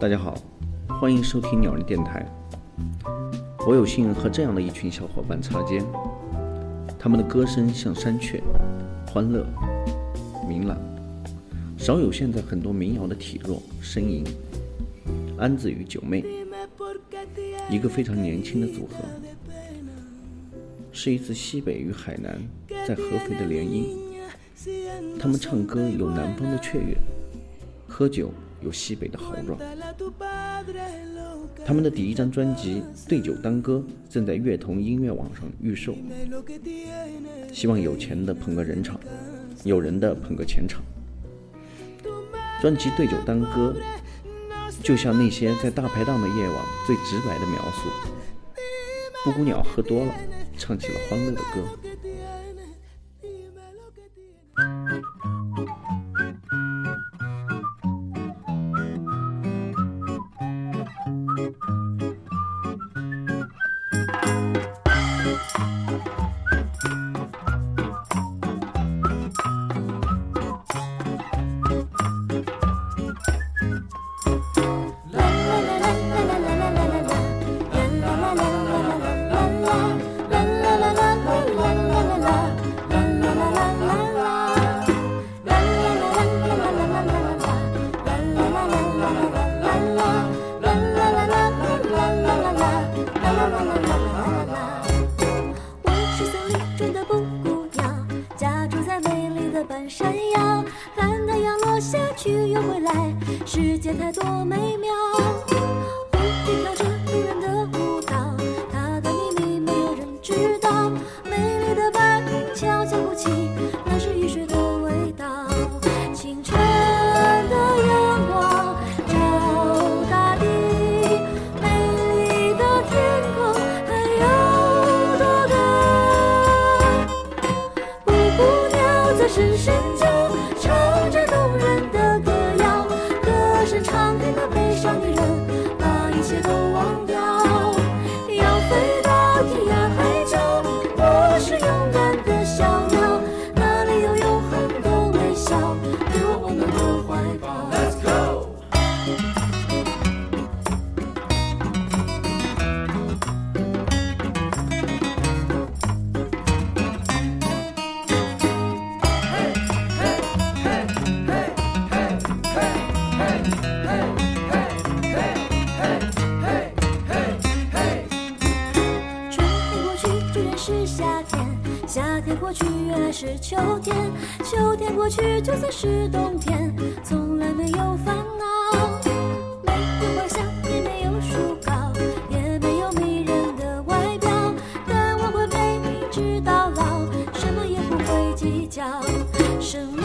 大家好，欢迎收听鸟人电台。我有幸和这样的一群小伙伴擦肩，他们的歌声像山雀，欢乐、明朗，少有现在很多民谣的体弱呻吟。安子与九妹，一个非常年轻的组合，是一次西北与海南在合肥的联姻。他们唱歌有南方的雀跃，喝酒有西北的豪壮。他们的第一张专辑《对酒当歌》正在乐童音乐网上预售，希望有钱的捧个人场，有人的捧个钱场。专辑《对酒当歌》。就像那些在大排档的夜晚最直白的描述，布谷鸟喝多了，唱起了欢乐的歌。的布谷鸟家住在美丽的半山腰，看太阳落下去又回来，世界太多美妙。是夏天夏天过去，原来是秋天；秋天过去，就算是冬天，从来没有烦恼。没有花香，也没有树高，也没有迷人的外表，但我会陪你直到老，什么也不会计较。生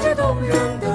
着动人的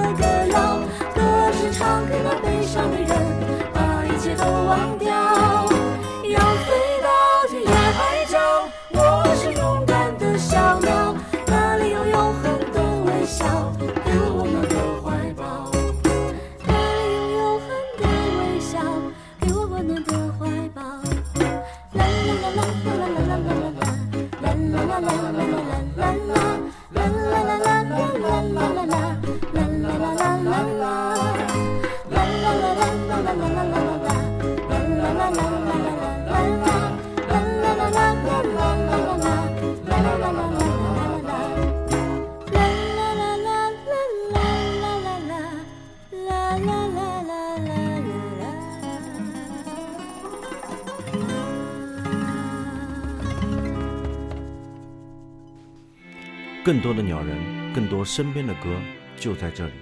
更多的鸟人，更多身边的歌，就在这里。